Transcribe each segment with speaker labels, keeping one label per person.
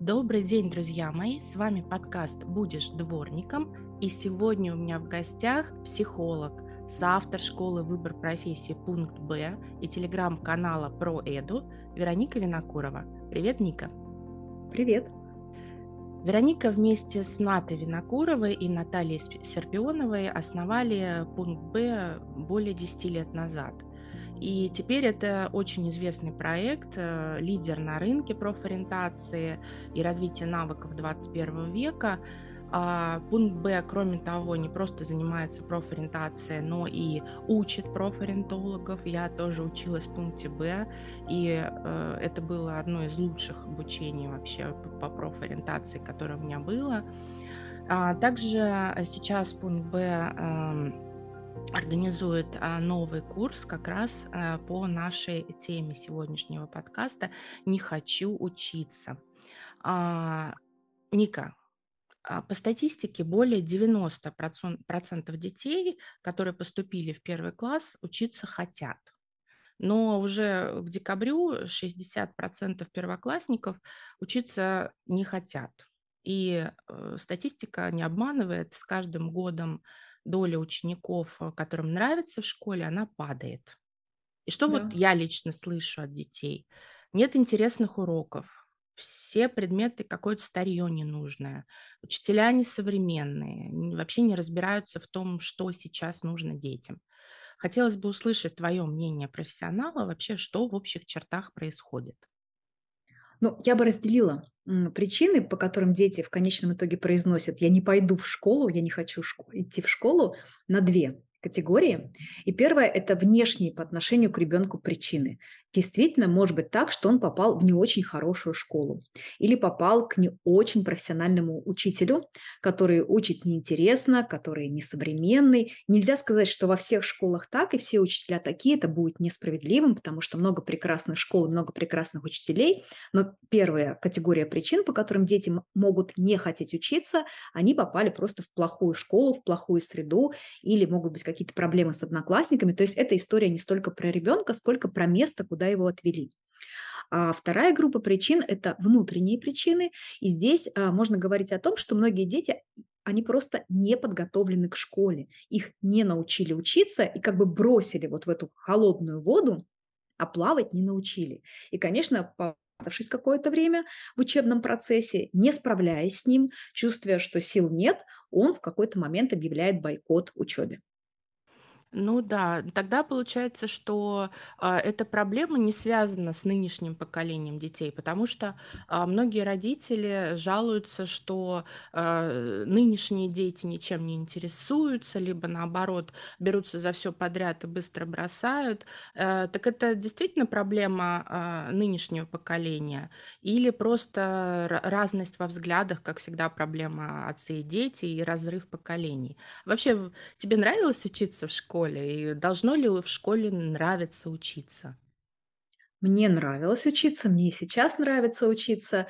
Speaker 1: Добрый день, друзья мои! С вами подкаст «Будешь дворником» и сегодня у меня в гостях психолог, соавтор школы «Выбор профессии. Пункт Б» и телеграм-канала «Про Эду» Вероника Винокурова. Привет, Ника!
Speaker 2: Привет!
Speaker 1: Вероника вместе с Натой Винокуровой и Натальей Серпионовой основали «Пункт Б» более 10 лет назад – и теперь это очень известный проект, э, лидер на рынке профориентации и развития навыков 21 века. А пункт Б, кроме того, не просто занимается профориентацией, но и учит профориентологов. Я тоже училась в пункте Б, и э, это было одно из лучших обучений вообще по профориентации, которое у меня было. А также сейчас пункт Б э, организует а, новый курс как раз а, по нашей теме сегодняшнего подкаста «Не хочу учиться». А, Ника, по статистике более 90% детей, которые поступили в первый класс, учиться хотят. Но уже к декабрю 60% первоклассников учиться не хотят. И э, статистика не обманывает, с каждым годом доля учеников, э, которым нравится в школе, она падает. И что вот
Speaker 2: Да.
Speaker 1: я лично слышу от детей? Нет интересных уроков, все предметы какое-то старье ненужное, учителя несовременные, вообще не разбираются в том, что сейчас нужно детям. Хотелось бы услышать твое мнение профессионала вообще, что в общих чертах происходит.
Speaker 2: Ну, я бы разделила причины, по которым дети в конечном итоге произносят: "Я не пойду в школу, я не хочу идти в школу", на 2 категории. И первое- это внешние по отношению к ребенку причины. Действительно, может быть так, что он попал в не очень хорошую школу или попал к не очень профессиональному учителю, который учит неинтересно, который несовременный. Нельзя сказать, что во всех школах так и все учителя такие. Это будет несправедливым, потому что много прекрасных школ, много прекрасных учителей. Но первая категория причин, по которым дети могут не хотеть учиться, они попали просто в плохую школу, в плохую среду или могут быть какие-то проблемы с одноклассниками. То есть эта история не столько про ребенка, сколько про место, куда его отвели. А вторая группа причин– это внутренние причины. И здесь а, можно говорить о том, что многие дети они просто не подготовлены к школе. Их не научили учиться и как бы бросили вот в эту холодную воду, а плавать не научили. И, конечно, попавшись какое-то время в учебном процессе, не справляясь с ним, чувствуя, что сил нет, он в какой-то момент объявляет бойкот учебе.
Speaker 1: Ну да, тогда получается, что а, эта проблема не связана с нынешним поколением детей, потому что а, многие родители жалуются, что а, нынешние дети ничем не интересуются, либо наоборот берутся за все подряд и быстро бросают. Э, так это действительно проблема а, нынешнего поколения или просто ра- разность во взглядах, как всегда проблема отцы и дети и разрыв поколений? Вообще, тебе нравилось учиться в школе? Школе? И должно ли в школе нравиться учиться?
Speaker 2: Мне нравилось учиться, мне и сейчас нравится учиться.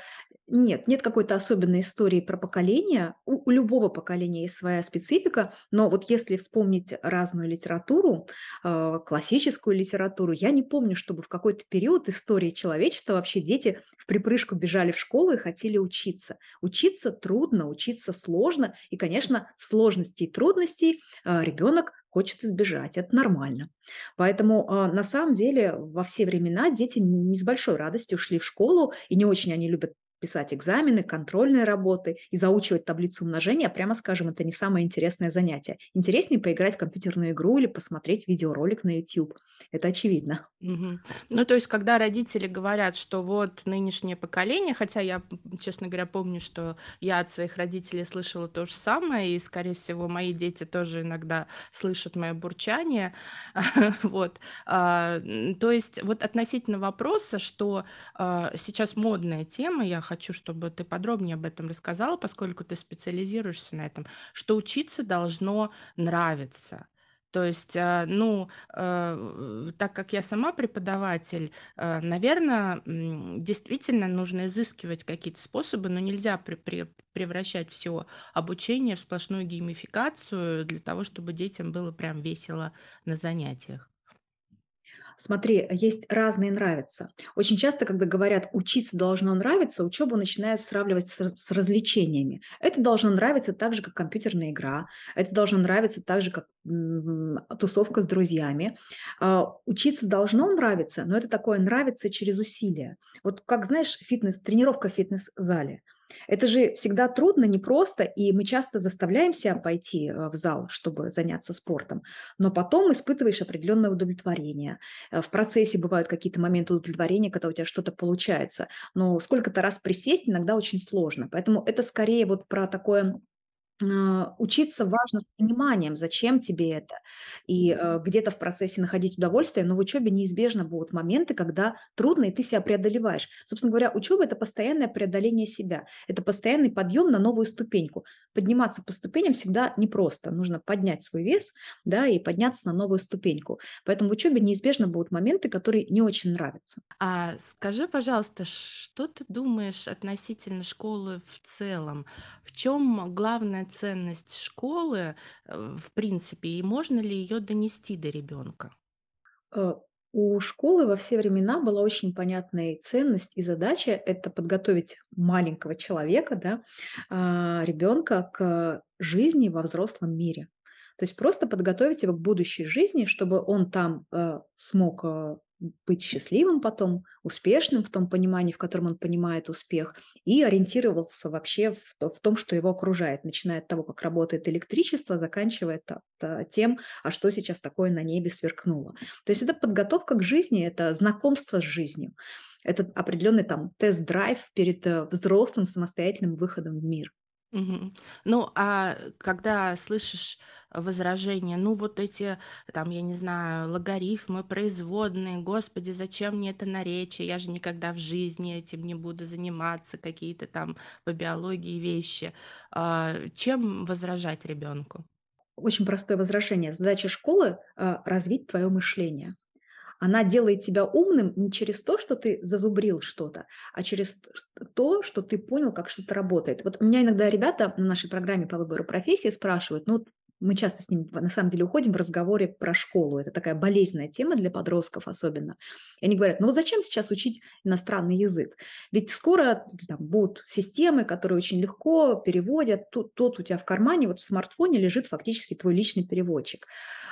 Speaker 2: Нет, нет какой-то особенной истории про поколение. У, у любого поколения есть своя специфика, но вот если вспомнить разную литературу, э, классическую литературу, я не помню, чтобы в какой-то период истории человечества вообще дети в припрыжку бежали в школу и хотели учиться. Учиться трудно, учиться сложно, и, конечно, сложностей и трудностей э, ребенок хочет избежать, это нормально. Поэтому а, на самом деле во все времена дети не с большой радостью шли в школу, и не очень они любят писать экзамены, контрольные работы и заучивать таблицу умножения, прямо скажем, это не самое интересное занятие. Интереснее поиграть в компьютерную игру или посмотреть видеоролик на YouTube. Это очевидно.
Speaker 1: Мгм. Ну, то есть, когда родители говорят, что вот нынешнее поколение, хотя я, честно говоря, помню, что я от своих родителей слышала то же самое, и, скорее всего, мои дети тоже иногда слышат мое бурчание. Вот. А, то есть, вот относительно вопроса, что а, сейчас модная тема, я хочу, чтобы ты подробнее об этом рассказала, поскольку ты специализируешься на этом, что учиться должно нравиться. То есть, а, ну, э, так как я сама преподаватель, э, наверное, действительно нужно изыскивать какие-то способы, но нельзя при- при- превращать все обучение в сплошную геймификацию для того, чтобы детям было прям весело на занятиях.
Speaker 2: Смотри, есть разные нравятся. Очень часто, когда говорят «учиться должно нравиться», учебу начинают сравнивать с, с развлечениями. Это должно нравиться так же, как компьютерная игра, это должно нравиться так же, как м, тусовка с друзьями. А, Учиться должно нравиться, но это такое нравится через усилия. Вот как, знаешь, фитнес, тренировка в фитнес-зале – это же всегда трудно, непросто, и мы часто заставляем себя пойти э, в зал, чтобы заняться спортом, но потом испытываешь определенное удовлетворение. Э, В процессе бывают какие-то моменты удовлетворения, когда у тебя что-то получается, но сколько-то раз присесть иногда очень сложно. Поэтому это скорее вот про такое учиться важно с пониманием, зачем тебе это, и э, где-то в процессе находить удовольствие, но в учебе неизбежно будут моменты, когда трудно, и ты себя преодолеваешь. Собственно говоря, учеба– это постоянное преодоление себя, это постоянный подъем на новую ступеньку. Подниматься по ступеням всегда непросто, нужно поднять свой вес, да, и подняться на новую ступеньку. Поэтому в учебе неизбежно будут моменты, которые не очень нравятся.
Speaker 1: А скажи, пожалуйста, что ты думаешь относительно школы в целом? В чем главная ценность школы, э, в принципе, и можно ли ее донести до ребенка?
Speaker 2: Э, У школы во все времена была очень понятная ценность и задача– это подготовить маленького человека, да, ребенка к жизни во взрослом мире. То есть просто подготовить его к будущей жизни, чтобы он там э, смог э, быть счастливым потом, успешным в том понимании, в котором он понимает успех, и ориентировался вообще в, то- в том, что его окружает, начиная от того, как работает электричество, заканчивая тем, а что сейчас такое на небе сверкнуло. То есть это подготовка к жизни, это знакомство с жизнью, это определенный там тест-драйв перед э, взрослым самостоятельным выходом в мир.
Speaker 1: Мгм. Ну, а когда слышишь возражения, ну вот эти, там, я не знаю, логарифмы, производные, господи, зачем мне это наречие, я же никогда в жизни этим не буду заниматься, какие-то там по биологии вещи. А, Чем возражать ребенку?
Speaker 2: Очень простое возражение. Задача школы а, развить твое мышление. Она делает тебя умным не через то, что ты зазубрил что-то, а через то, что ты понял, как что-то работает. Вот у меня иногда ребята на нашей программе по выбору профессии спрашивают, ну, мы часто с ними на самом деле уходим в разговоре про школу. Это такая болезненная тема для подростков особенно. И они говорят, ну вот зачем сейчас учить иностранный язык? Ведь скоро там, будут системы, которые очень легко переводят. Тут, тут у тебя в кармане, вот в смартфоне лежит фактически твой личный переводчик.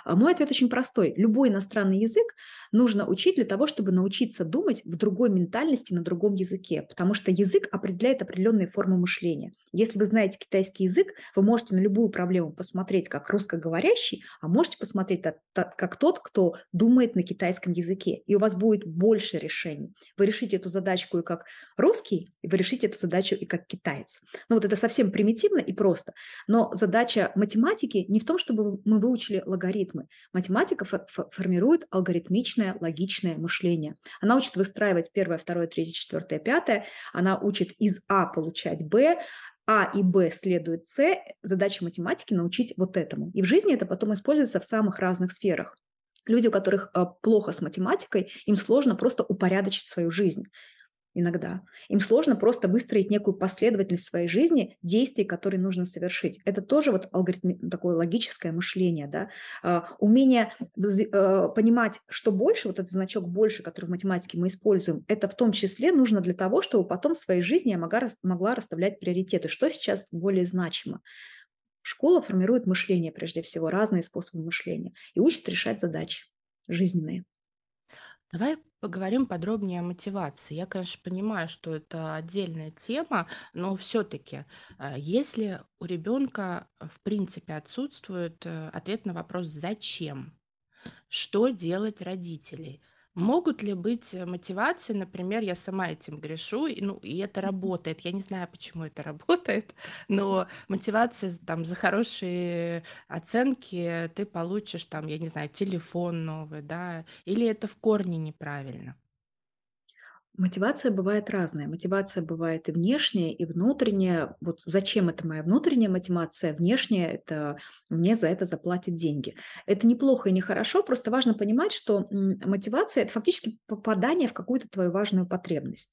Speaker 2: А Мой ответ очень простой. Любой иностранный язык нужно учить для того, чтобы научиться думать в другой ментальности, на другом языке, потому что язык определяет определенные формы мышления. Если вы знаете китайский язык, вы можете на любую проблему посмотреть как русскоговорящий, а можете посмотреть как тот, кто думает на китайском языке, и у вас будет больше решений. Вы решите эту задачку и как русский, и вы решите эту задачу и как китаец. Ну вот это совсем примитивно и просто. Но задача математики не в том, чтобы мы выучили логарифмы. Математика фо- фо- формирует алгоритмичное, логичное мышление. Она учит выстраивать первое, второе, третье, четвертое, пятое. Она учит из А получать Б, а и Б следует С. Задача математики научить вот этому. И в жизни это потом используется в самых разных сферах. Люди, у которых э, плохо с математикой, им сложно просто упорядочить свою жизнь иногда. Им сложно просто выстроить некую последовательность своей жизни действий, которые нужно совершить. Это тоже вот алгоритм, такое логическое мышление, да, А, умение э, понимать, что больше, вот этот значок больше, который в математике мы используем, это в том числе нужно для того, чтобы потом в своей жизни я могла, могла расставлять приоритеты, что сейчас более значимо. Школа формирует мышление, прежде всего, разные способы мышления и учит решать задачи жизненные.
Speaker 1: Давай поговорим подробнее о мотивации. Я, конечно, понимаю, что это отдельная тема, но все-таки, если у ребенка в принципе отсутствует э, ответ на вопрос «зачем?», что делать родителей? Могут ли быть э, мотивации, например, я сама этим грешу, и, ну, и это работает. Я не знаю, почему это работает, но мотивация з- там за хорошие оценки ты получишь там, я не знаю, телефон новый, да, или это в корне неправильно.
Speaker 2: Мотивация бывает разная. Мотивация бывает и внешняя, и внутренняя. Вот зачем это моя внутренняя мотивация, внешняя– это мне за это заплатят деньги. Это неплохо и не хорошо, просто важно понимать, что мотивация– это фактически попадание в какую-то твою важную потребность.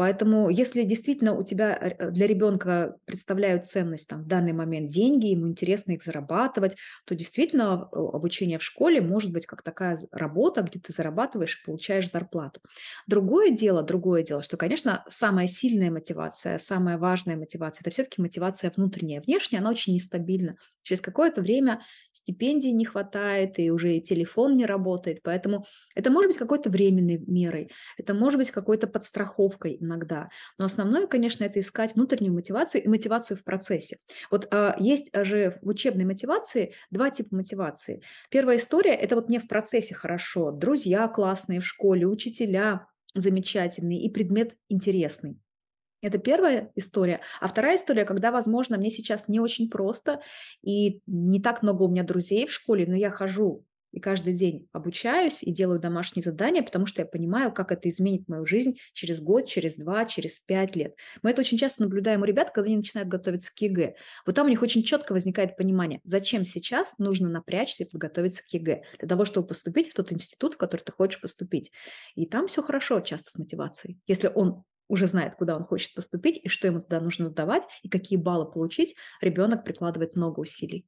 Speaker 2: Поэтому, если действительно у тебя э, для ребенка представляют ценность там, в данный момент деньги, ему интересно их зарабатывать, то действительно обучение в школе может быть как такая работа, где ты зарабатываешь и получаешь зарплату. Другое дело, другое дело, что, конечно, самая сильная мотивация, самая важная мотивация – это все-таки мотивация внутренняя. Внешняя она очень нестабильна. Через какое-то время стипендий не хватает, и уже и телефон не работает. Поэтому это может быть какой-то временной мерой, это может быть какой-то подстраховкой иногда. Но основное, конечно, это искать внутреннюю мотивацию и мотивацию в процессе. Вот а, есть же в учебной мотивации два типа мотивации. Первая история – это вот мне в процессе хорошо, друзья классные в школе, учителя замечательные и предмет интересный. Это первая история. А вторая история, когда, возможно, мне сейчас не очень просто, и не так много у меня друзей в школе, но я хожу и каждый день обучаюсь и делаю домашние задания, потому что я понимаю, как это изменит мою жизнь через год, через два, через пять лет. Мы это очень часто наблюдаем у ребят, когда они начинают готовиться к ЕГЭ. Вот там у них очень четко возникает понимание, зачем сейчас нужно напрячься и подготовиться к ЕГЭ, для того, чтобы поступить в тот институт, в который ты хочешь поступить. И там все хорошо часто с мотивацией. Если он уже знает, куда он хочет поступить и что ему туда нужно сдавать, и какие баллы получить, ребенок прикладывает много усилий.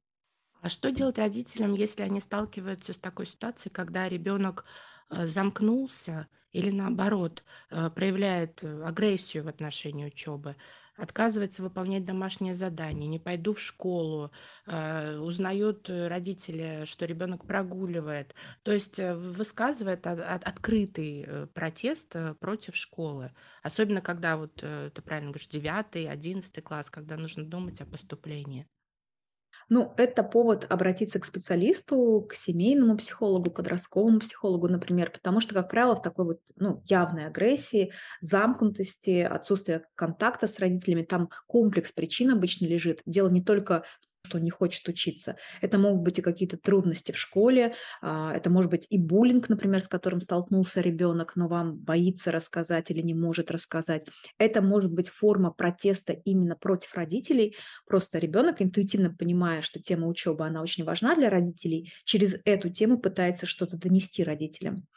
Speaker 1: А что делать родителям, если они сталкиваются с такой ситуацией, когда ребенок э, замкнулся или наоборот э, проявляет э, агрессию в отношении учебы? отказывается выполнять домашние задания, не пойду в школу, узнают родители, что ребенок прогуливает. То есть высказывает открытый протест против школы. Особенно, когда, вот ты правильно говоришь, 9, 11 класс, когда нужно думать о поступлении.
Speaker 2: Ну, это повод обратиться к специалисту, к семейному психологу, подростковому психологу, например, потому что, как правило, в такой вот ну, явной агрессии, замкнутости, отсутствия контакта с родителями, там комплекс причин обычно лежит. Дело не только что не хочет учиться. Это могут быть и какие-то трудности в школе, а, это может быть и буллинг, например, с которым столкнулся ребенок, но вам боится рассказать или не может рассказать. Это может быть форма протеста именно против родителей. Просто ребенок, интуитивно понимая, что тема учебы, она очень важна для родителей, через эту тему пытается что-то донести родителям.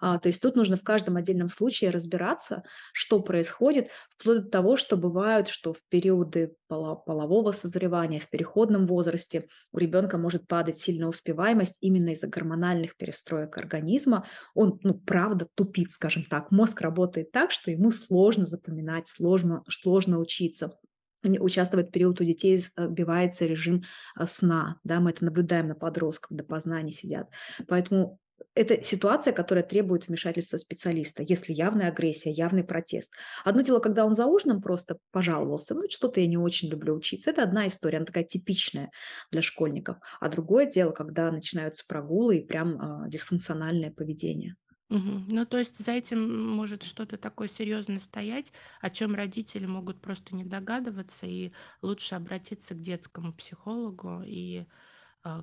Speaker 2: А, то есть тут нужно в каждом отдельном случае разбираться, что происходит, вплоть до того, что бывают, что в периоды полового созревания, в переход переходном возрасте у ребенка может падать сильная успеваемость именно из-за гормональных перестроек организма. Он, ну, правда, тупит, скажем так. Мозг работает так, что ему сложно запоминать, сложно, сложно учиться участвует период у детей, сбивается режим э, сна. Да, мы это наблюдаем на подростках, допоздна они сидят. Поэтому это ситуация, которая требует вмешательства специалиста, если явная агрессия, явный протест. Одно дело, когда он за ужином просто пожаловался, ну, что-то я не очень люблю учиться. Это одна история, она такая типичная для школьников. А другое дело, когда начинаются прогулы и прям э, дисфункциональное поведение.
Speaker 1: Мгм. Ну, то есть за этим может что-то такое серьезное стоять, о чем родители могут просто не догадываться, и лучше обратиться к детскому психологу и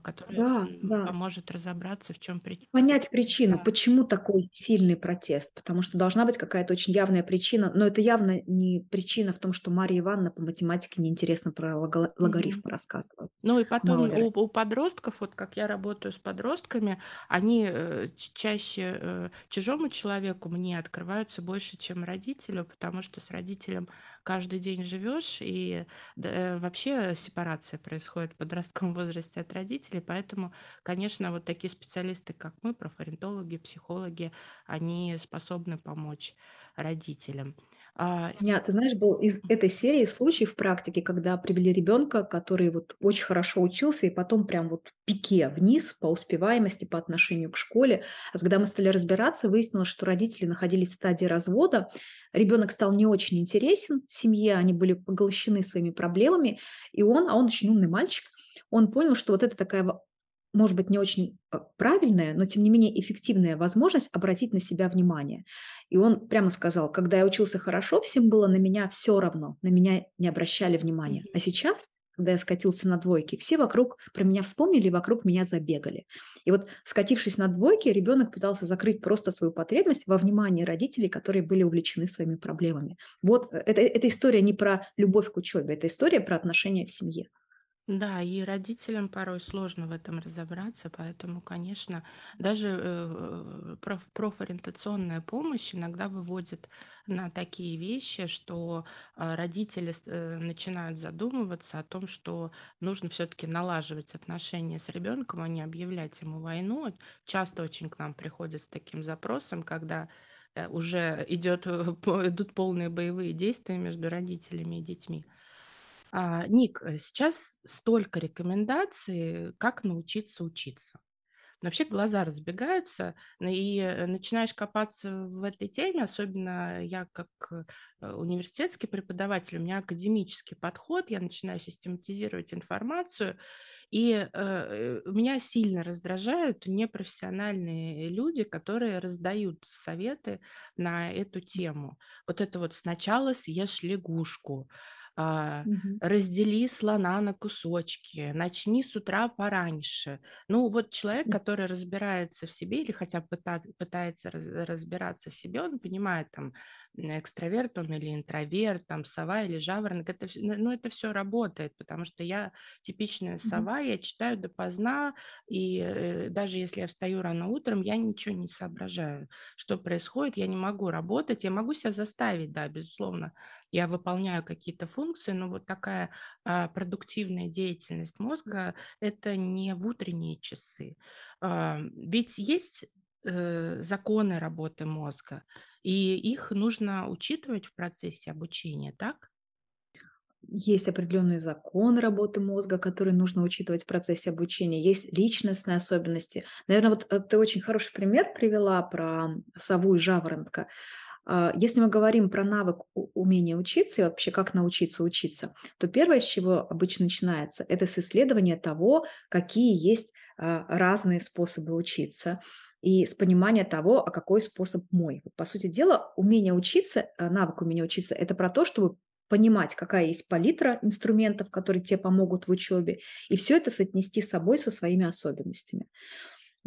Speaker 1: который
Speaker 2: Да, да.
Speaker 1: поможет разобраться, в чем причина.
Speaker 2: Понять причину,
Speaker 1: Да.
Speaker 2: почему такой сильный протест, потому что должна быть какая-то очень явная причина, но это явно не причина в том, что Мария Ивановна по математике неинтересно про лого- логарифмы рассказывала.
Speaker 1: Ну и потом у, у подростков, вот как я работаю с подростками, они э, чаще э, чужому человеку мне открываются больше, чем родителю, потому что с родителем каждый день живешь, и э, вообще сепарация происходит в подростковом возрасте от родителей, поэтому, конечно, вот такие специалисты, как мы, профориентологи, психологи, они способны помочь родителям.
Speaker 2: А, У ты знаешь, был из этой серии случай в практике, когда привели ребенка, который вот очень хорошо учился, и потом прям вот пике вниз по успеваемости по отношению к школе. А когда мы стали разбираться, выяснилось, что родители находились в стадии развода, ребенок стал не очень интересен семье, они были поглощены своими проблемами, и он, а он очень умный мальчик, он понял, что вот это такая может быть, не очень а, правильная, но тем не менее эффективная возможность обратить на себя внимание. И он прямо сказал, когда я учился хорошо, всем было на меня все равно, на меня не обращали внимания. А сейчас, когда я скатился на двойки, все вокруг про меня вспомнили, вокруг меня забегали. И вот скатившись на двойки, ребенок пытался закрыть просто свою потребность во внимании родителей, которые были увлечены своими проблемами. Вот э, это, эта история не про любовь к учебе, это история про отношения в семье.
Speaker 1: Да, и родителям порой сложно в этом разобраться, поэтому, конечно, даже э, проф- профориентационная помощь иногда выводит на такие вещи, что а, родители э, начинают задумываться о том, что нужно все-таки налаживать отношения с ребенком, а не объявлять ему войну. Часто очень к нам приходят с таким запросом, когда э, уже идет, э, идут полные боевые действия между родителями и детьми. А, Ник, э, сейчас столько рекомендаций, как научиться учиться. Но вообще глаза разбегаются, и э, начинаешь копаться в этой теме, особенно я как э, университетский преподаватель, у меня академический подход, я начинаю систематизировать информацию, и э, меня сильно раздражают непрофессиональные люди, которые раздают советы на эту тему. Вот это вот сначала съешь лягушку, а, раздели слона на кусочки, начни с утра пораньше. Ну, вот человек, который разбирается в себе или хотя бы пыта- пытается раз- разбираться в себе, он понимает, там, экстраверт он или интроверт, там, сова или жаворонок, это, ну, это все работает, потому что я типичная сова, я читаю допоздна, и э, даже если я встаю рано утром, я ничего не соображаю, что происходит, я не могу работать, я могу себя заставить, да, безусловно, я выполняю какие-то функции, но вот такая а, продуктивная деятельность мозга– это не в утренние часы. А, Ведь есть э, законы работы мозга, и их нужно учитывать в процессе обучения, так?
Speaker 2: Есть определенные законы работы мозга, которые нужно учитывать в процессе обучения. Есть личностные особенности. Наверное, вот э, ты очень хороший пример привела про сову и жаворонка. А, Если мы говорим про навык умения учиться и вообще как научиться учиться, то первое, с чего обычно начинается, это с исследования того, какие есть а, разные способы учиться и с понимания того, а какой способ мой. По сути дела, умение учиться, а, навык умения учиться– это про то, чтобы понимать, какая есть палитра инструментов, которые тебе помогут в учебе, и все это соотнести с собой, со своими особенностями.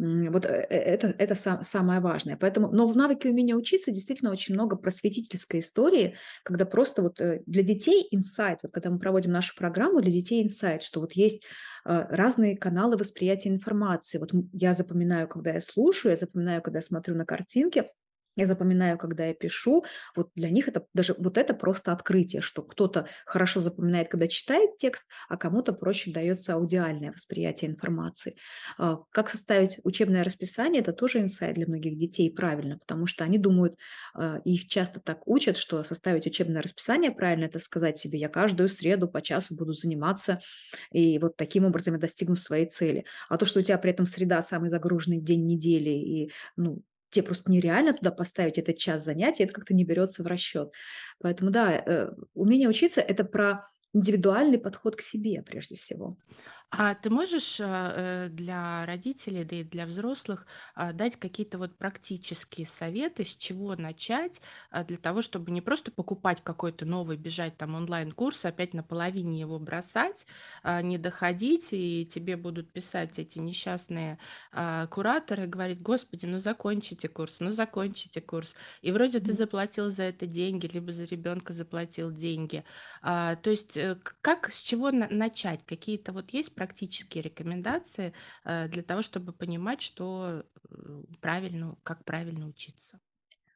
Speaker 2: Вот, э, э, это это са самое важное. Поэтому но в навыке умения учиться действительно очень много просветительской истории, когда просто вот, э, для детей инсайт, вот когда мы проводим нашу программу, для детей инсайт, что вот есть, э, разные каналы восприятия информации. Вот, я запоминаю, когда я слушаю, я запоминаю, когда я смотрю на картинки, я запоминаю, когда я пишу. Вот для них это даже вот это просто открытие, что кто-то хорошо запоминает, когда читает текст, а кому-то проще дается аудиальное восприятие информации. А, Как составить учебное расписание, это тоже инсайт для многих детей правильно, потому что они думают, а, их часто так учат, что составить учебное расписание правильно, это сказать себе, я каждую среду по часу буду заниматься, и вот таким образом я достигну своей цели. А то, что у тебя при этом среда самый загруженный день недели, и ну, тебе просто нереально туда поставить этот час занятий, это как-то не берется в расчет. Поэтому да, э, умение учиться– это про индивидуальный подход к себе прежде всего.
Speaker 1: А ты можешь а, э, для родителей, да и для взрослых а, дать какие-то вот практические советы, с чего начать, а, для того, чтобы не просто покупать какой-то новый, бежать там онлайн-курс, опять на половине его бросать, а, не доходить, и тебе будут писать эти несчастные а, кураторы, говорить, господи, ну закончите курс, ну закончите курс. И вроде ты заплатил за это деньги, либо за ребенка заплатил деньги, а, то есть, э, к как, с чего на начать? Какие-то вот есть практические рекомендации, э, для того, чтобы понимать, что, э, правильно как правильно учиться?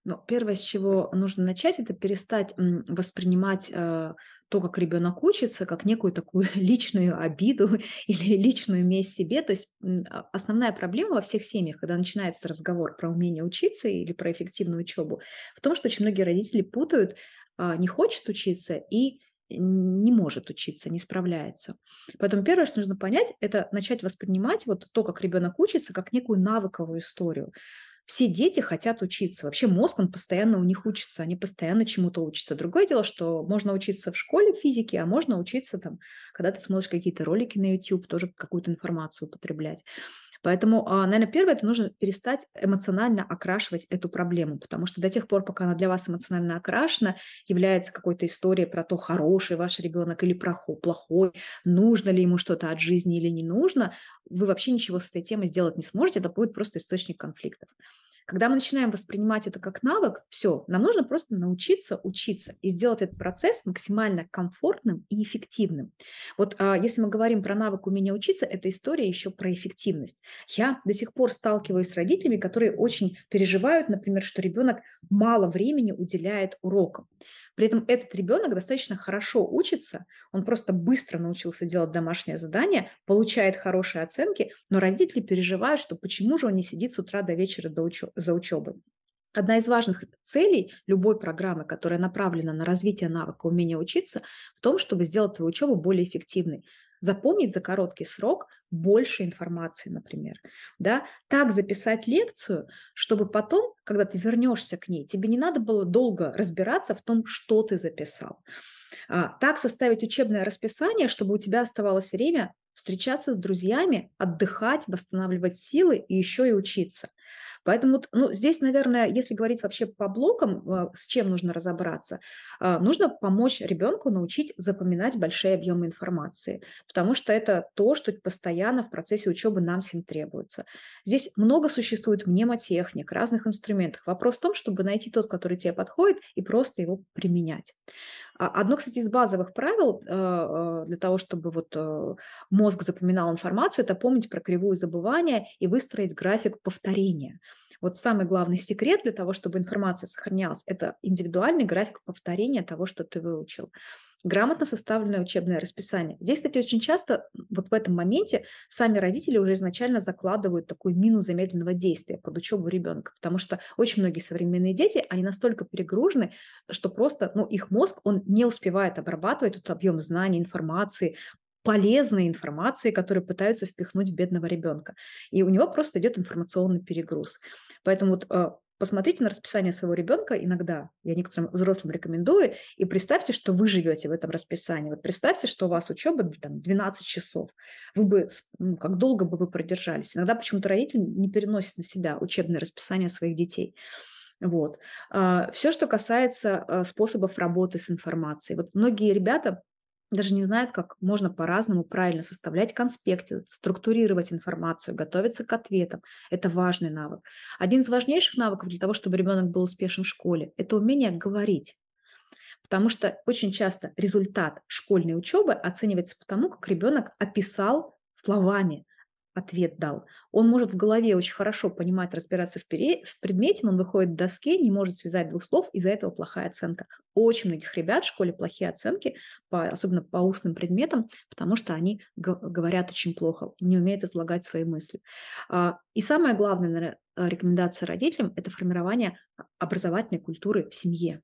Speaker 2: Ну, первое, с чего нужно начать, это перестать воспринимать э, то, как ребенок учится, как некую такую личную обиду или личную месть себе. То есть а- основная проблема во всех семьях, когда начинается разговор про умение учиться или про эффективную учебу, в том, что очень многие родители путают, а, не хочет учиться и не может учиться, не справляется. Поэтому первое, что нужно понять, это начать воспринимать вот то, как ребенок учится, как некую навыковую историю. Все дети хотят учиться. Вообще мозг, он постоянно у них учится, они постоянно чему-то учатся. Другое дело, что можно учиться в школе физики, а можно учиться там, когда ты смотришь какие-то ролики на YouTube, тоже какую-то информацию употреблять. Поэтому, наверное, первое, это нужно перестать эмоционально окрашивать эту проблему, потому что до тех пор, пока она для вас эмоционально окрашена, является какой-то историей про то, хороший ваш ребенок или плохой, нужно ли ему что-то от жизни или не нужно, вы вообще ничего с этой темой сделать не сможете, это будет просто источник конфликтов. Когда мы начинаем воспринимать это как навык, все, нам нужно просто научиться учиться и сделать этот процесс максимально комфортным и эффективным. Вот а, если мы говорим про навык умения учиться, эта история еще про эффективность. Я до сих пор сталкиваюсь с родителями, которые очень переживают, например, что ребенок мало времени уделяет урокам. При этом этот ребенок достаточно хорошо учится, он просто быстро научился делать домашнее задание, получает хорошие оценки, но родители переживают, что почему же он не сидит с утра до вечера до учё- за учебой. Одна из важных целей любой программы, которая направлена на развитие навыка умения учиться, в том, чтобы сделать твою учебу более эффективной запомнить за короткий срок больше информации, например. Да? Так записать лекцию, чтобы потом, когда ты вернешься к ней, тебе не надо было долго разбираться в том, что ты записал. А, так составить учебное расписание, чтобы у тебя оставалось время встречаться с друзьями, отдыхать, восстанавливать силы и еще и учиться. Поэтому ну, здесь, наверное, если говорить вообще по блокам, а, с чем нужно разобраться, а, нужно помочь ребенку научить запоминать большие объемы информации, потому что это то, что постоянно в процессе учебы нам всем требуется. Здесь много существует мнемотехник, разных инструментов. Вопрос в том, чтобы найти тот, который тебе подходит, и просто его применять. А, одно, кстати, из базовых правил для того, чтобы вот э, мозг запоминал информацию, это помнить про кривую забывания и выстроить график повторения. Вот самый главный секрет для того, чтобы информация сохранялась, это индивидуальный график повторения того, что ты выучил. Грамотно составленное учебное расписание. Здесь, кстати, очень часто вот в этом моменте сами родители уже изначально закладывают такую мину замедленного действия под учебу ребенка, потому что очень многие современные дети, они настолько перегружены, что просто, ну, их мозг, он не успевает обрабатывать тот объем знаний, информации, полезной информации, которую пытаются впихнуть в бедного ребенка. И у него просто идет информационный перегруз. Поэтому вот э, посмотрите на расписание своего ребенка иногда, я некоторым взрослым рекомендую, и представьте, что вы живете в этом расписании. Вот представьте, что у вас учеба там, 12 часов. Вы бы, ну, как долго бы вы продержались? Иногда почему-то родители не переносят на себя учебное расписание своих детей. Вот. А, Все, что касается э, способов работы с информацией. Вот многие ребята даже не знают, как можно по-разному правильно составлять конспекты, структурировать информацию, готовиться к ответам. Это важный навык. Один из важнейших навыков для того, чтобы ребенок был успешен в школе, это умение говорить. Потому что очень часто результат школьной учебы оценивается по тому, как ребенок описал словами, ответ дал. Он может в голове очень хорошо понимать, разбираться в, пере... в предмете, но он выходит к доске, не может связать двух слов, из-за этого плохая оценка. очень многих ребят в школе плохие оценки, по, особенно по устным предметам, потому что они говорят очень плохо, не умеют излагать свои мысли. А, и самая главная наверное, рекомендация родителям – это формирование образовательной культуры в семье.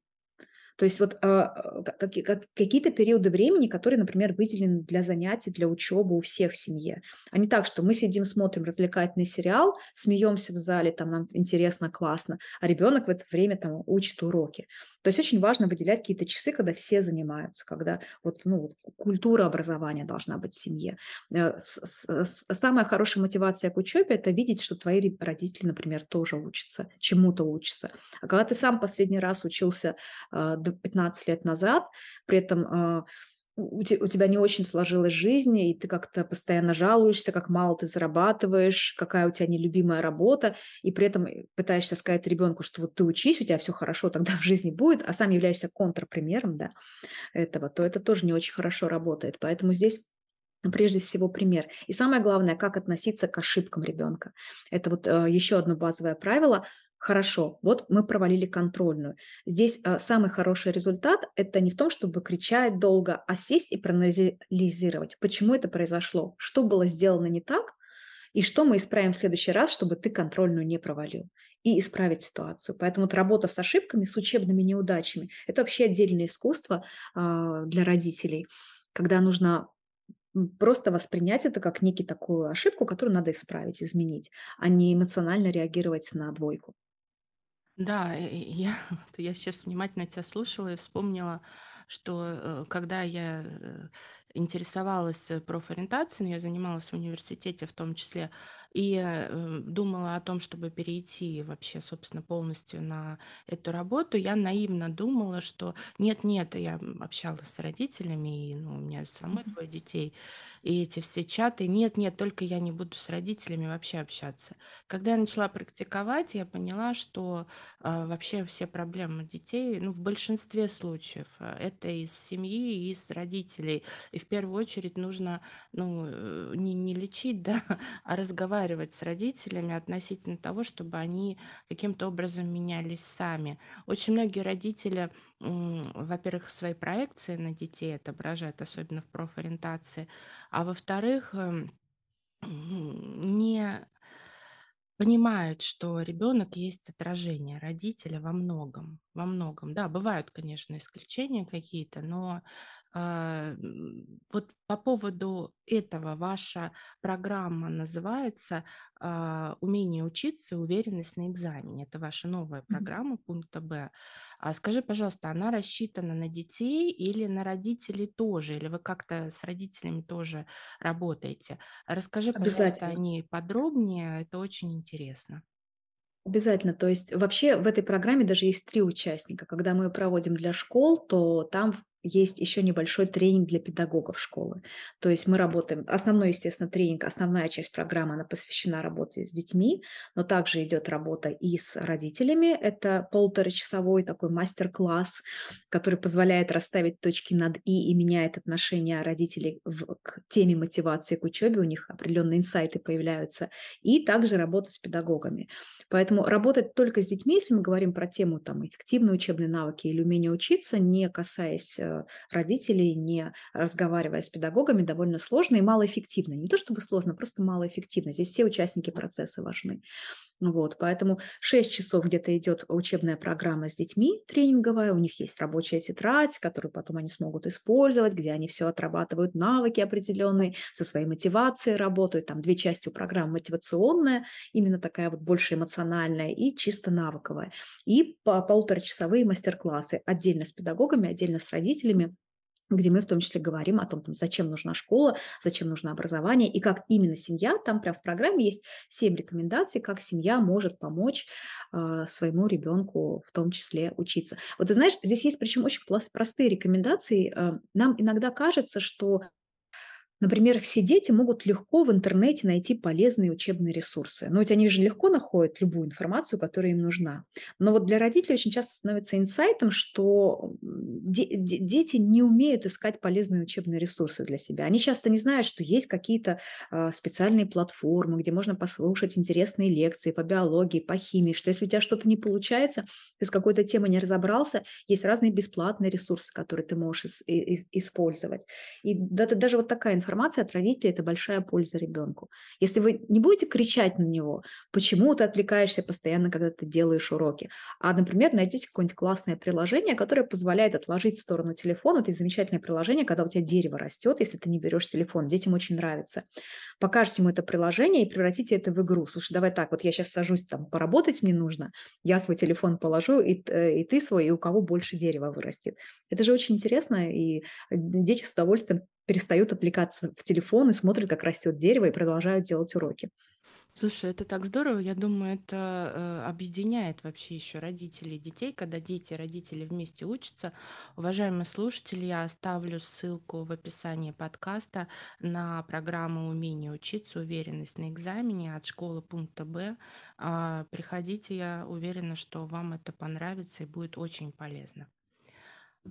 Speaker 2: То есть вот а, какие-то периоды времени, которые, например, выделены для занятий, для учебы у всех в семье. А не так, что мы сидим, смотрим развлекательный сериал, смеемся в зале, там нам интересно, классно, а ребенок в это время там учит уроки. То есть очень важно выделять какие-то часы, когда все занимаются, когда вот, ну, культура образования должна быть в семье. Э, самая хорошая мотивация к учебе – это видеть, что твои родители, например, тоже учатся, чему-то учатся. А когда ты сам последний раз учился а, 15 лет назад, при этом у тебя не очень сложилась жизнь, и ты как-то постоянно жалуешься, как мало ты зарабатываешь, какая у тебя нелюбимая работа, и при этом пытаешься сказать ребенку, что вот ты учись, у тебя все хорошо, тогда в жизни будет, а сам являешься контрпримером да, этого, то это тоже не очень хорошо работает. Поэтому здесь прежде всего пример. И самое главное, как относиться к ошибкам ребенка. Это вот э, еще одно базовое правило. Хорошо, вот мы провалили контрольную. Здесь а, самый хороший результат – это не в том, чтобы кричать долго, а сесть и проанализировать, почему это произошло, что было сделано не так, и что мы исправим в следующий раз, чтобы ты контрольную не провалил, и исправить ситуацию. Поэтому вот работа с ошибками, с учебными неудачами – это вообще отдельное искусство а, для родителей, когда нужно просто воспринять это как некий такую ошибку, которую надо исправить, изменить, а не эмоционально реагировать на двойку.
Speaker 1: Да, я, я сейчас внимательно тебя слушала и вспомнила, что э, когда я э, интересовалась профориентацией, но я занималась в университете, в том числе и э, думала о том, чтобы перейти вообще, собственно, полностью на эту работу, я наивно думала, что нет-нет, я общалась с родителями, и ну, у меня самой двое детей, и эти все чаты, нет-нет, только я не буду с родителями вообще общаться. Когда я начала практиковать, я поняла, что а, вообще все проблемы детей, ну, в большинстве случаев, а, это из семьи и из родителей. И в первую очередь нужно, ну, э, не, не лечить, да, а разговаривать с родителями относительно того, чтобы они каким-то образом менялись сами. Очень многие родители, во-первых, свои проекции на детей отображают, особенно в профориентации, а во-вторых, эм, не Понимают, что ребенок есть отражение родителя во многом, во многом. Да, бывают, конечно, исключения какие-то, но м, вот по поводу этого ваша программа называется а, «Умение учиться и уверенность на экзамене». Это ваша новая программа пункта Б. А скажи, пожалуйста, она рассчитана на детей или на родителей тоже? Или вы как-то с родителями тоже работаете? Расскажи, пожалуйста, о ней подробнее, это очень интересно.
Speaker 2: Обязательно. То есть вообще в этой программе даже есть 3 участника. Когда мы проводим для школ, то там есть еще небольшой тренинг для педагогов школы. То есть мы работаем основной, естественно, тренинг, основная часть программы, она посвящена работе с детьми, но также идет работа и с родителями. Это полуторачасовой такой мастер-класс, который позволяет расставить точки над "и" и меняет отношение родителей в к теме мотивации к учебе. У них определенные инсайты появляются. И также работа с педагогами. Поэтому работать только с детьми, если мы говорим про тему там эффективные учебные навыки или умение учиться, не касаясь, э, родителей, не разговаривая с педагогами, довольно сложно и малоэффективно. Не то чтобы сложно, просто малоэффективно. Здесь все участники процесса важны. Вот, поэтому 6 часов где-то идет учебная программа с детьми тренинговая. У них есть рабочая тетрадь, которую потом они смогут использовать, где они все отрабатывают, навыки определенные, со своей мотивацией работают. Там 2 части у программы: мотивационная, именно такая вот больше эмоциональная, и чисто навыковая. И по полуторачасовые мастер-классы отдельно с педагогами, отдельно с родителями, где мы в том числе говорим о том, там, зачем нужна школа, зачем нужно образование и как именно семья, там прям в программе есть 7 рекомендаций, как семья может помочь а, своему ребенку в том числе учиться. Вот ты знаешь, здесь есть причем очень простые рекомендации. А, Нам иногда кажется, что Например, все дети могут легко в интернете найти полезные учебные ресурсы. Но ведь они же легко находят любую информацию, которая им нужна. Но вот для родителей очень часто становится инсайтом, что дети не умеют искать полезные учебные ресурсы для себя. Они часто не знают, что есть какие-то а, специальные платформы, где можно послушать интересные лекции по биологии, по химии, что если у тебя что-то не получается, ты с какой-то темой не разобрался, есть разные бесплатные ресурсы, которые ты можешь использовать. И даже вот такая информация от родителей- это большая польза ребенку. Если вы не будете кричать на него: "Почему ты отвлекаешься постоянно, когда ты делаешь уроки?" А, например, найдете какое-нибудь классное приложение, которое позволяет отложить в сторону телефон. Вот есть замечательное приложение, когда у тебя дерево растет, если ты не берешь телефон. Детям очень нравится. Покажете ему это приложение и превратите это в игру. "Слушай, давай так, вот я сейчас сажусь, там поработать мне нужно, я свой телефон положу, и э, и ты свой, и у кого больше дерева вырастет". Это же очень интересно, и дети с удовольствием перестают отвлекаться в телефон и смотрят, как растет дерево, и продолжают делать уроки.
Speaker 1: Слушай, это так здорово. Я думаю, это э, объединяет вообще еще родителей и детей, когда дети и родители вместе учатся. Уважаемые слушатели, я оставлю ссылку в описании подкаста на программу «Умение учиться. Уверенность на экзамене» от школы пункта Б. А, Приходите, я уверена, что вам это понравится и будет очень полезно.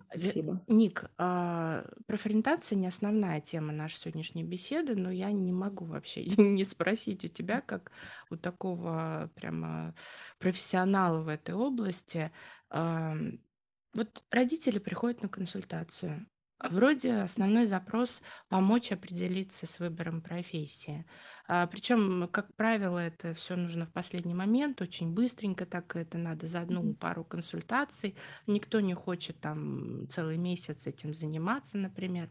Speaker 2: Спасибо.
Speaker 1: Ник, а, профориентация не основная тема нашей сегодняшней беседы, но я не могу вообще не спросить у тебя, как у такого прямо профессионала в этой области. Вот родители приходят на консультацию. А Вроде основной запрос помочь определиться с выбором профессии. Причем, как правило, это все нужно в последний момент, очень быстренько, так это надо за одну пару консультаций. Никто не хочет там целый месяц этим заниматься, например.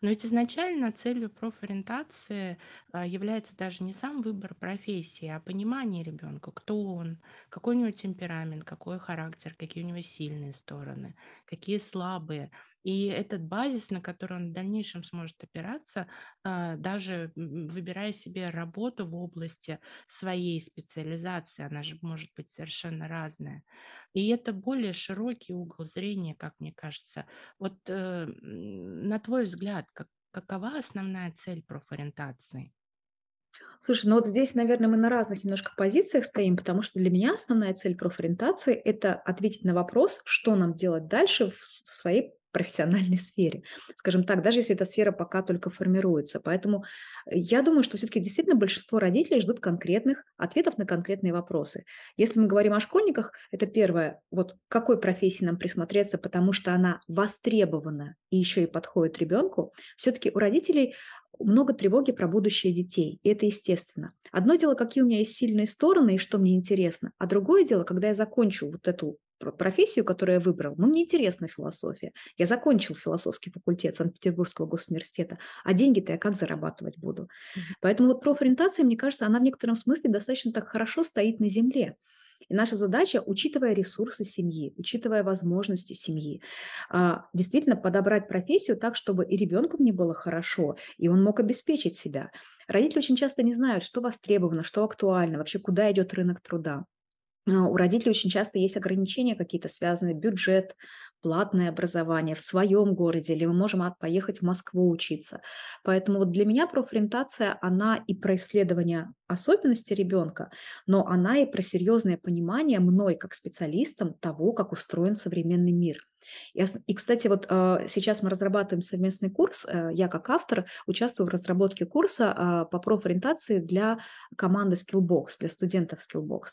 Speaker 1: Но ведь изначально целью профориентации а, является даже не сам выбор профессии, а понимание ребенка, кто он, какой у него темперамент, какой характер, какие у него сильные стороны, какие слабые. И этот базис, на который он в дальнейшем сможет опираться, а, даже выбирая себе работу в области своей специализации, она же может быть совершенно разная. И это более широкий угол зрения, как мне кажется. Вот э, на твой взгляд, как, какова основная цель профориентации?
Speaker 2: Слушай, ну вот здесь, наверное, мы на разных немножко позициях стоим, потому что для меня основная цель профориентации– это ответить на вопрос, что нам делать дальше в своей профессиональной сфере. Скажем так, даже если эта сфера пока только формируется. Поэтому я думаю, что все-таки действительно большинство родителей ждут конкретных ответов на конкретные вопросы. Если мы говорим о школьниках, это первое, вот к какой профессии нам присмотреться, потому что она востребована и еще и подходит ребенку, все-таки у родителей много тревоги про будущее детей, и это естественно. Одно дело, какие у меня есть сильные стороны и что мне интересно, а другое дело, когда я закончу вот эту профессию, которую я выбрал, ну, мне интересна философия. Я закончил философский факультет Санкт-Петербургского госуниверситета, а деньги-то я как зарабатывать буду? Mm-hmm. Поэтому вот профориентация, мне кажется, она в некотором смысле достаточно так хорошо стоит на земле. И наша задача, учитывая ресурсы семьи, учитывая возможности семьи, а, действительно подобрать профессию так, чтобы и ребенку мне было хорошо, и он мог обеспечить себя. Родители очень часто не знают, что востребовано, что актуально, вообще куда идет рынок труда. А, у родителей очень часто есть ограничения какие-то, связанные бюджет, платное образование в своем городе, или мы можем поехать в Москву учиться. Поэтому вот для меня профориентация, она и про исследование особенностей ребенка, но она и про серьезное понимание мной как специалистом того, как устроен современный мир. И, кстати, вот а, сейчас мы разрабатываем совместный курс. Э, я как автор участвую в разработке курса а, по профориентации для команды Skillbox, для студентов Skillbox.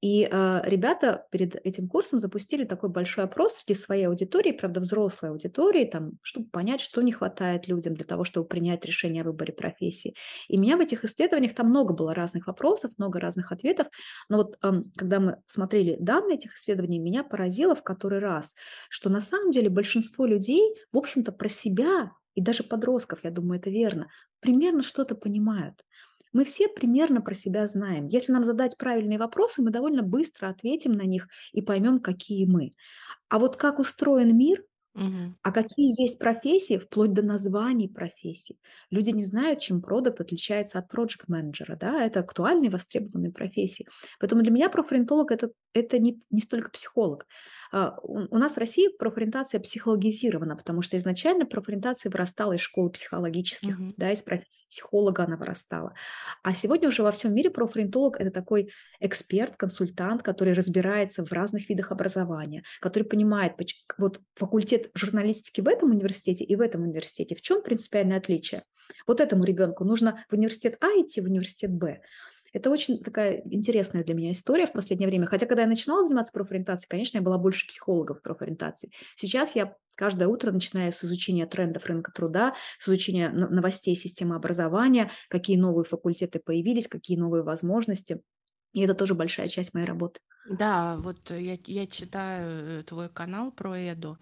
Speaker 2: И а, ребята перед этим курсом запустили такой большой опрос среди своей аудитории, правда, взрослой аудитории, там, чтобы понять, что не хватает людям для того, чтобы принять решение о выборе профессии. И меня в этих исследованиях там много было разных вопросов, много разных ответов. Но вот когда мы смотрели данные этих исследований, меня поразило в который раз, что на самом деле большинство людей, в общем-то, про себя, и даже подростков, я думаю, это верно, примерно что-то понимают. Мы все примерно про себя знаем. Если нам задать правильные вопросы, мы довольно быстро ответим на них и поймем, какие мы. А вот как устроен мир, Мгм. А какие есть профессии, вплоть до названий профессий. Люди не знают, чем продукт отличается от проект-менеджера, да, это актуальные, востребованные профессии. Поэтому для меня профориентолог это, это не, не столько психолог. А, у, нас в России профориентация психологизирована, потому что изначально профориентация вырастала из школы психологических, Мгм. да, из профессии психолога она вырастала. А сегодня уже во всем мире профориентолог это такой эксперт, консультант, который разбирается в разных видах образования, который понимает, вот факультет журналистики в этом университете и в этом университете. В чем принципиальное отличие? Вот этому ребенку нужно в университет А идти, в университет Б. Это очень такая интересная для меня история в последнее время. Хотя, когда я начинала заниматься профориентацией, конечно, я была больше психологом в профориентации. Сейчас я каждое утро начинаю с изучения трендов рынка труда, с изучения новостей системы образования, какие новые факультеты появились, какие новые возможности. И это тоже большая часть моей работы.
Speaker 1: Да, вот я, я читаю э, твой канал про Эду.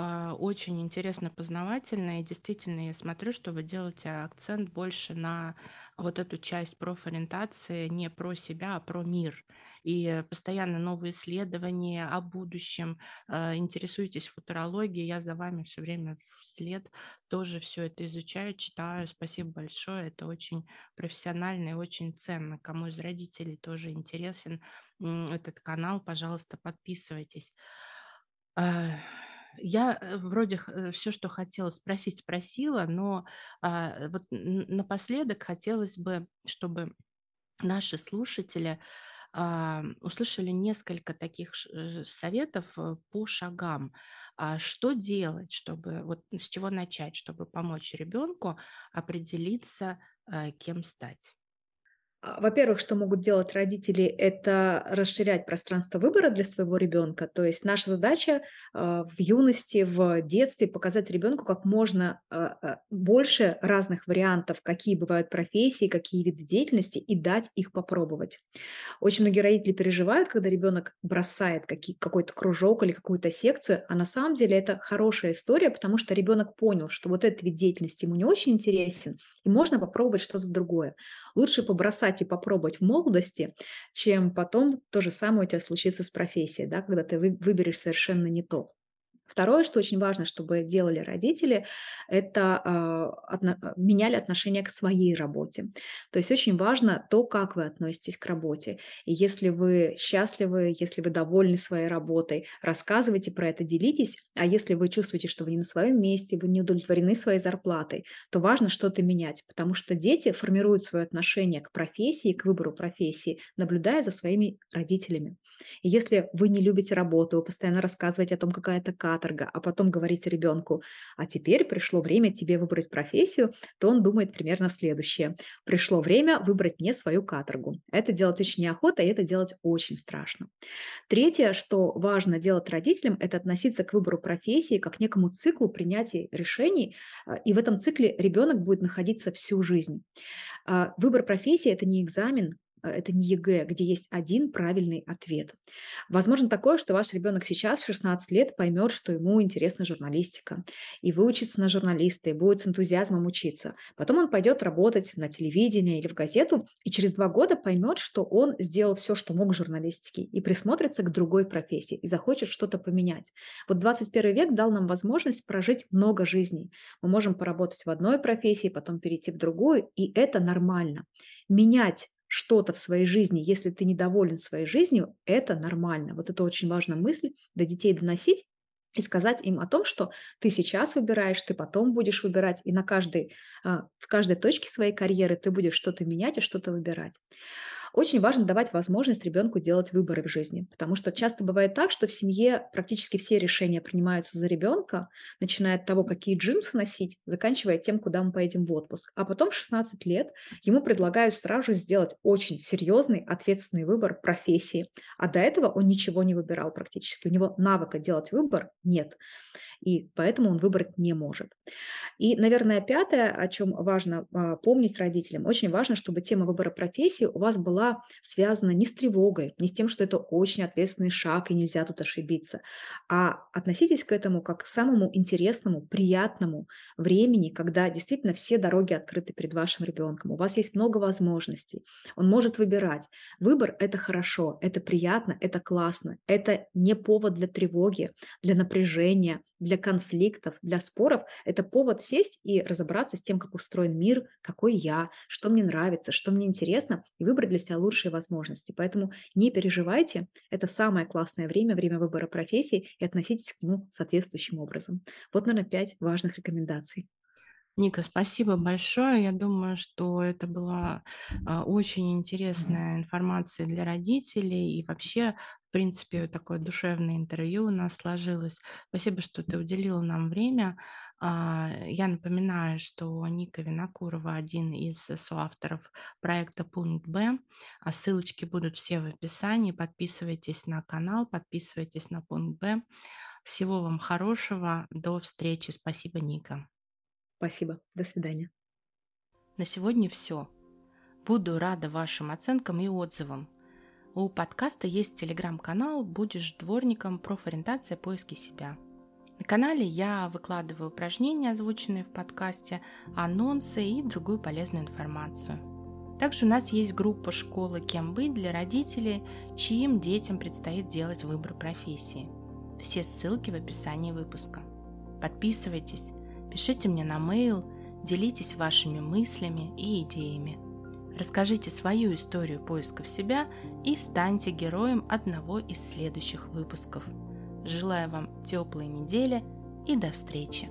Speaker 1: А, очень интересно, познавательно, и действительно я смотрю, что вы делаете акцент больше на вот эту часть профориентации, не про себя, а про мир. И постоянно новые исследования о будущем, а, интересуетесь футурологией, я за вами все время вслед тоже все это изучаю, читаю. Спасибо большое, это очень профессионально и очень ценно. Кому из родителей тоже интересен этот канал, пожалуйста, подписывайтесь. Я э, вроде э, все, что хотела спросить, спросила, но а, вот напоследок хотелось бы, чтобы наши слушатели а, услышали несколько таких э, советов по шагам. А что делать, чтобы вот с чего начать, чтобы помочь ребенку определиться, кем стать?
Speaker 2: А, во-первых, что могут делать родители, это расширять пространство выбора для своего ребенка. То есть наша задача а, в юности, в детстве показать ребенку как можно а, больше разных вариантов, какие бывают профессии, какие виды деятельности, и дать их попробовать. Очень многие родители переживают, когда ребенок бросает какой-то кружок или какую-то секцию, а на самом деле это хорошая история, потому что ребенок понял, что вот этот вид деятельности ему не очень интересен, и можно попробовать что-то другое. Лучше побросать бросать и попробовать в молодости, чем потом то же самое у тебя случится с профессией, да, когда ты выберешь совершенно не то. Второе, что очень важно, чтобы делали родители, это а, отно- а, меняли отношение к своей работе. То есть очень важно то, как вы относитесь к работе. И если вы счастливы, если вы довольны своей работой, рассказывайте про это, делитесь. А если вы чувствуете, что вы не на своем месте, вы не удовлетворены своей зарплатой, то важно что-то менять, потому что дети формируют свое отношение к профессии, к выбору профессии, наблюдая за своими родителями. И если вы не любите работу, вы постоянно рассказываете о том, какая это каторга, а потом говорите ребенку, а теперь пришло время тебе выбрать профессию, то он думает примерно следующее. Пришло время выбрать мне свою каторгу. Это делать очень неохота, и это делать очень страшно. Третье, что важно делать родителям, это относиться к выбору профессии как к некому циклу принятия решений, а, и в этом цикле ребенок будет находиться всю жизнь. А, выбор профессии – это не экзамен, это не ЕГЭ, где есть один правильный ответ. Возможно такое, что ваш ребенок сейчас в 16 лет поймет, что ему интересна журналистика, и выучится на журналиста, и будет с энтузиазмом учиться. Потом он пойдет работать на телевидении или в газету, и через два года поймет, что он сделал все, что мог в журналистике, и присмотрится к другой профессии, и захочет что-то поменять. Вот 21 век дал нам возможность прожить много жизней. Мы можем поработать в одной профессии, потом перейти в другую, и это нормально. Менять что-то в своей жизни, если ты недоволен своей жизнью, это нормально. Вот это очень важная мысль до детей доносить и сказать им о том, что ты сейчас выбираешь, ты потом будешь выбирать, и на каждой, а, в каждой точке своей карьеры ты будешь что-то менять и что-то выбирать. Очень важно давать возможность ребенку делать выборы в жизни, потому что часто бывает так, что в семье практически все решения принимаются за ребенка, начиная от того, какие джинсы носить, заканчивая тем, куда мы поедем в отпуск. А потом в 16 лет ему предлагают сразу же сделать очень серьезный, ответственный выбор профессии. А до этого он ничего не выбирал практически. У него навыка делать выбор нет и поэтому он выбрать не может. И, наверное, пятое, о чем важно а, помнить родителям, очень важно, чтобы тема выбора профессии у вас была связана не с тревогой, не с тем, что это очень ответственный шаг и нельзя тут ошибиться, а относитесь к этому как к самому интересному, приятному времени, когда действительно все дороги открыты перед вашим ребенком, у вас есть много возможностей, он может выбирать. Выбор – это хорошо, это приятно, это классно, это не повод для тревоги, для напряжения, для конфликтов, для споров – это повод сесть и разобраться с тем, как устроен мир, какой я, что мне нравится, что мне интересно, и выбрать для себя лучшие возможности. Поэтому не переживайте, это самое классное время, время выбора профессии, и относитесь к нему соответствующим образом. Вот, наверное, пять важных рекомендаций.
Speaker 1: Ника, спасибо большое. Я думаю, что это была а, очень интересная информация для родителей и вообще, в принципе, такое душевное интервью у нас сложилось. Спасибо, что ты уделила нам время. А, я напоминаю, что Ника Винокурова один из соавторов проекта «Пункт Б». А ссылочки будут все в описании. Подписывайтесь на канал, подписывайтесь на «Пункт Б». Всего вам хорошего. До встречи. Спасибо, Ника.
Speaker 2: Спасибо. До свидания.
Speaker 1: На сегодня все. Буду рада вашим оценкам и отзывам. У подкаста есть телеграм-канал «Будешь дворником. Профориентация. Поиски себя». На канале я выкладываю упражнения, озвученные в подкасте, анонсы и другую полезную информацию. Также у нас есть группа школы «Кем быть» для родителей, чьим детям предстоит делать выбор профессии. Все ссылки в описании выпуска. Подписывайтесь, Пишите мне на mail, делитесь вашими мыслями и идеями. Расскажите свою историю поисков себя и станьте героем одного из следующих выпусков. Желаю вам теплой недели и до встречи!